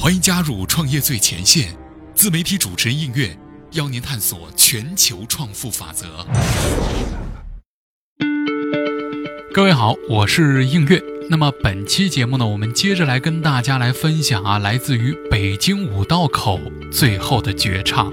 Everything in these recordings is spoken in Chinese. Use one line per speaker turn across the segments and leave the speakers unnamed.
欢迎加入创业最前线，自媒体主持人应月邀您探索全球创富法则。
各位好，我是应月。那么本期节目呢，我们接着来跟大家来分享啊，来自于北京五道口最后的绝唱。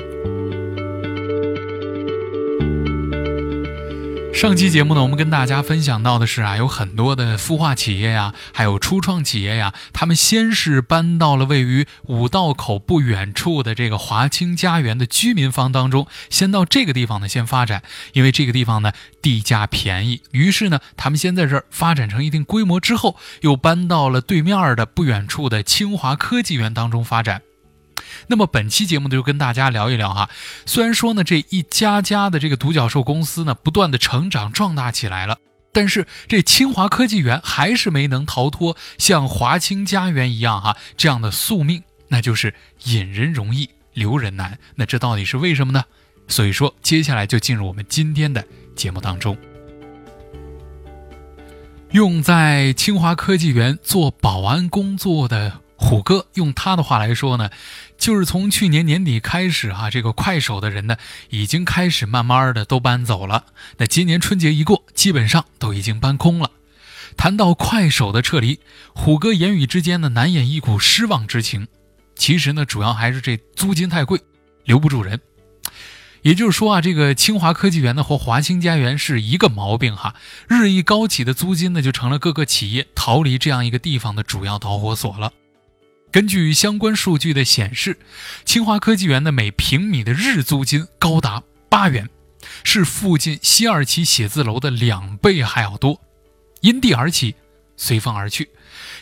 上期节目呢，我们跟大家分享到的是啊，有很多的孵化企业呀，还有初创企业呀，他们先是搬到了位于五道口不远处的这个华清家园的居民房当中，先到这个地方呢先发展，因为这个地方呢地价便宜，于是呢他们先在这儿发展成一定规模之后，又搬到了对面的不远处的清华科技园当中发展。那么本期节目呢，就跟大家聊一聊哈。虽然说呢，这一家家的这个独角兽公司呢，不断的成长壮大起来了，但是这清华科技园还是没能逃脱像华清家园一样哈这样的宿命，那就是引人容易留人难。那这到底是为什么呢？所以说，接下来就进入我们今天的节目当中。用在清华科技园做保安工作的。虎哥用他的话来说呢，就是从去年年底开始哈，这个快手的人呢，已经开始慢慢的都搬走了。那今年春节一过，基本上都已经搬空了。谈到快手的撤离，虎哥言语之间呢，难掩一股失望之情。其实呢，主要还是这租金太贵，留不住人。也就是说啊，这个清华科技园呢和华清家园是一个毛病哈，日益高企的租金呢，就成了各个企业逃离这样一个地方的主要导火索了。根据相关数据的显示，清华科技园的每平米的日租金高达八元，是附近西二旗写字楼的两倍还要多。因地而起，随风而去。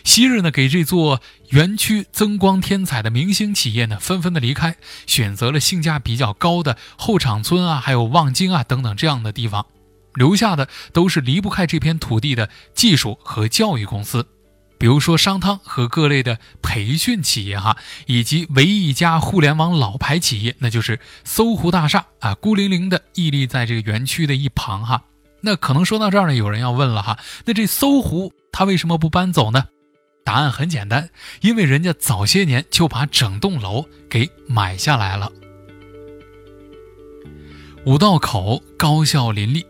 昔日呢，给这座园区增光添彩的明星企业呢，纷纷的离开，选择了性价比较高的后场村啊，还有望京啊等等这样的地方，留下的都是离不开这片土地的技术和教育公司。比如说商汤和各类的培训企业哈，以及唯一一家互联网老牌企业，那就是搜狐大厦啊，孤零零的屹立在这个园区的一旁哈。那可能说到这儿呢，有人要问了哈，那这搜狐它为什么不搬走呢？答案很简单，因为人家早些年就把整栋楼给买下来了。五道口高校林立。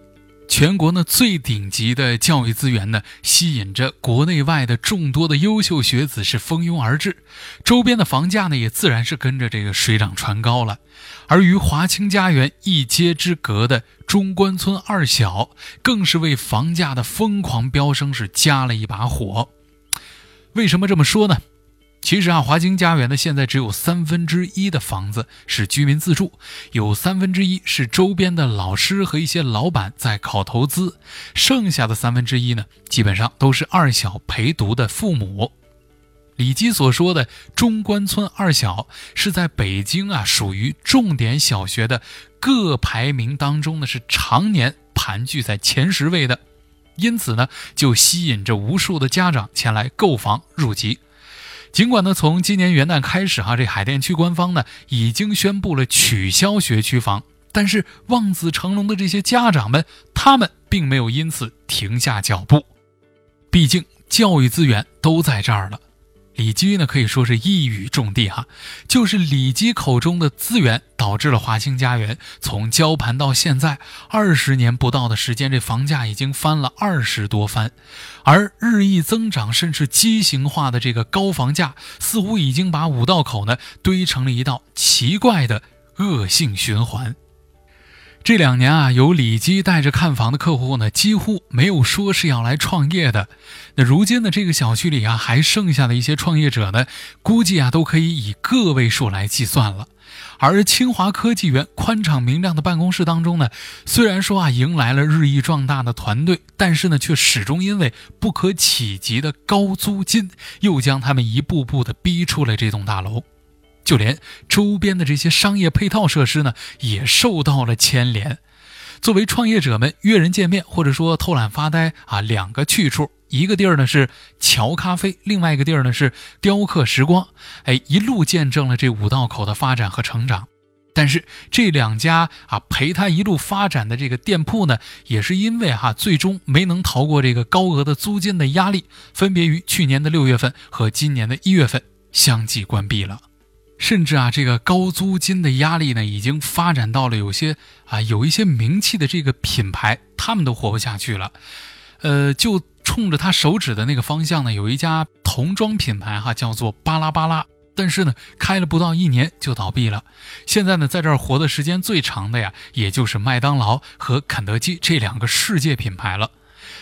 全国呢最顶级的教育资源呢，吸引着国内外的众多的优秀学子是蜂拥而至，周边的房价呢也自然是跟着这个水涨船高了。而与华清家园一街之隔的中关村二小，更是为房价的疯狂飙升是加了一把火。为什么这么说呢？其实啊，华清家园呢，现在只有三分之一的房子是居民自住，有三分之一是周边的老师和一些老板在靠投资，剩下的三分之一呢，基本上都是二小陪读的父母。李基所说的中关村二小是在北京啊，属于重点小学的各排名当中呢，是常年盘踞在前十位的，因此呢，就吸引着无数的家长前来购房入籍。尽管呢，从今年元旦开始，哈，这海淀区官方呢已经宣布了取消学区房，但是望子成龙的这些家长们，他们并没有因此停下脚步，毕竟教育资源都在这儿了。李基呢可以说是一语中的哈，就是李基口中的资源导致了华清家园从交盘到现在二十年不到的时间，这房价已经翻了二十多番，而日益增长甚至畸形化的这个高房价，似乎已经把五道口呢堆成了一道奇怪的恶性循环。这两年啊，有李基带着看房的客户呢，几乎没有说是要来创业的。那如今呢，这个小区里啊，还剩下的一些创业者呢，估计啊，都可以以个位数来计算了。而清华科技园宽敞明亮的办公室当中呢，虽然说啊，迎来了日益壮大的团队，但是呢，却始终因为不可企及的高租金，又将他们一步步的逼出了这栋大楼。就连周边的这些商业配套设施呢，也受到了牵连。作为创业者们约人见面或者说偷懒发呆啊，两个去处，一个地儿呢是桥咖啡，另外一个地儿呢是雕刻时光。哎，一路见证了这五道口的发展和成长。但是这两家啊陪他一路发展的这个店铺呢，也是因为哈最终没能逃过这个高额的租金的压力，分别于去年的六月份和今年的一月份。相继关闭了。甚至啊，这个高租金的压力呢，已经发展到了有些啊有一些名气的这个品牌，他们都活不下去了。呃，就冲着他手指的那个方向呢，有一家童装品牌哈，叫做巴拉巴拉。但是呢，开了不到一年就倒闭了。现在呢，在这儿活的时间最长的呀，也就是麦当劳和肯德基这两个世界品牌了。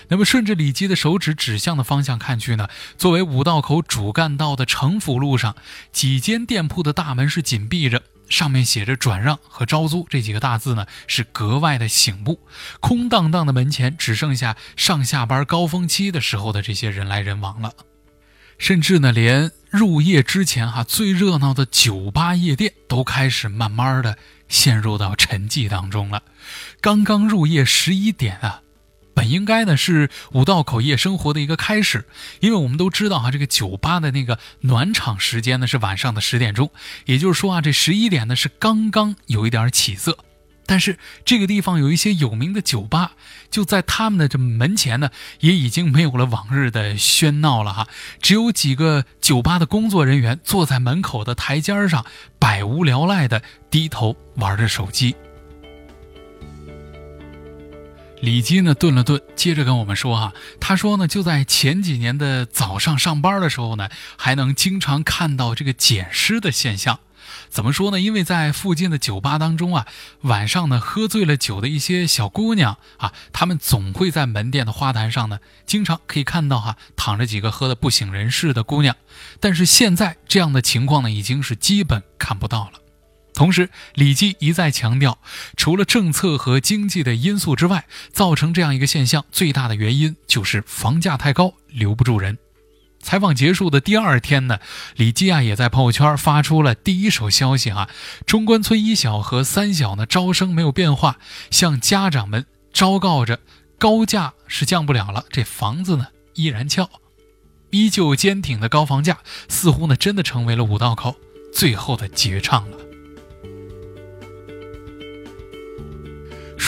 那么，顺着李基的手指指向的方向看去呢，作为五道口主干道的城府路上，几间店铺的大门是紧闭着，上面写着“转让”和“招租”这几个大字呢，是格外的醒目。空荡荡的门前，只剩下上下班高峰期的时候的这些人来人往了。甚至呢，连入夜之前哈最热闹的酒吧夜店都开始慢慢的陷入到沉寂当中了。刚刚入夜十一点啊，本应该呢是五道口夜生活的一个开始，因为我们都知道哈，这个酒吧的那个暖场时间呢是晚上的十点钟，也就是说啊，这十一点呢是刚刚有一点起色。但是这个地方有一些有名的酒吧，就在他们的这门前呢，也已经没有了往日的喧闹了哈。只有几个酒吧的工作人员坐在门口的台阶上，百无聊赖的低头玩着手机。李基呢顿了顿，接着跟我们说哈，他说呢，就在前几年的早上上班的时候呢，还能经常看到这个捡尸的现象。怎么说呢？因为在附近的酒吧当中啊，晚上呢喝醉了酒的一些小姑娘啊，她们总会在门店的花坛上呢，经常可以看到哈躺着几个喝得不省人事的姑娘。但是现在这样的情况呢，已经是基本看不到了。同时，李基一再强调，除了政策和经济的因素之外，造成这样一个现象最大的原因就是房价太高，留不住人。采访结束的第二天呢，李基啊也在朋友圈发出了第一手消息啊。中关村一小和三小呢招生没有变化，向家长们昭告着高价是降不了了，这房子呢依然翘，依旧坚挺的高房价似乎呢真的成为了五道口最后的绝唱了。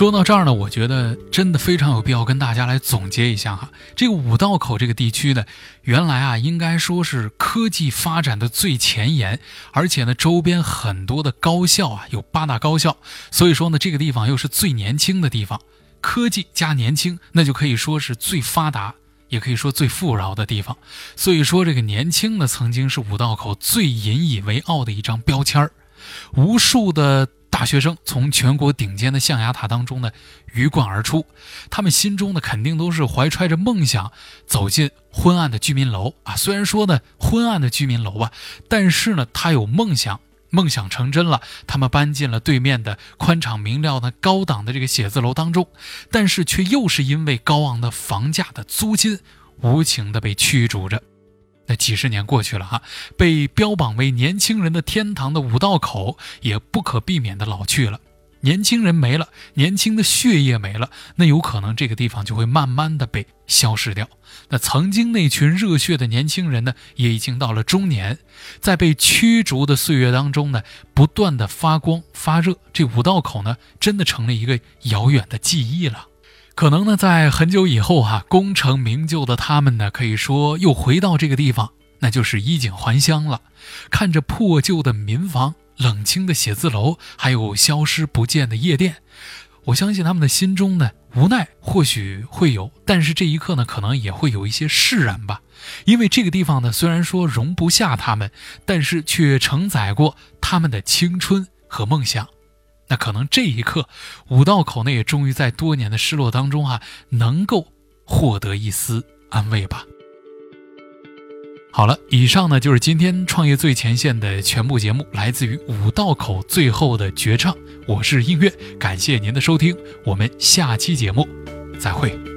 说到这儿呢，我觉得真的非常有必要跟大家来总结一下哈。这个五道口这个地区呢，原来啊应该说是科技发展的最前沿，而且呢周边很多的高校啊，有八大高校，所以说呢这个地方又是最年轻的地方，科技加年轻，那就可以说是最发达，也可以说最富饶的地方。所以说这个年轻呢，曾经是五道口最引以为傲的一张标签儿，无数的。大学生从全国顶尖的象牙塔当中呢鱼贯而出，他们心中呢肯定都是怀揣着梦想走进昏暗的居民楼啊。虽然说呢昏暗的居民楼啊，但是呢他有梦想，梦想成真了，他们搬进了对面的宽敞明亮的高档的这个写字楼当中，但是却又是因为高昂的房价的租金，无情的被驱逐着。那几十年过去了哈，被标榜为年轻人的天堂的五道口也不可避免的老去了。年轻人没了，年轻的血液没了，那有可能这个地方就会慢慢的被消失掉。那曾经那群热血的年轻人呢，也已经到了中年，在被驱逐的岁月当中呢，不断的发光发热。这五道口呢，真的成了一个遥远的记忆了。可能呢，在很久以后哈，功成名就的他们呢，可以说又回到这个地方，那就是衣锦还乡了。看着破旧的民房、冷清的写字楼，还有消失不见的夜店，我相信他们的心中呢，无奈或许会有，但是这一刻呢，可能也会有一些释然吧。因为这个地方呢，虽然说容不下他们，但是却承载过他们的青春和梦想。那可能这一刻，五道口呢也终于在多年的失落当中啊，能够获得一丝安慰吧。好了，以上呢就是今天创业最前线的全部节目，来自于五道口最后的绝唱。我是音乐，感谢您的收听，我们下期节目再会。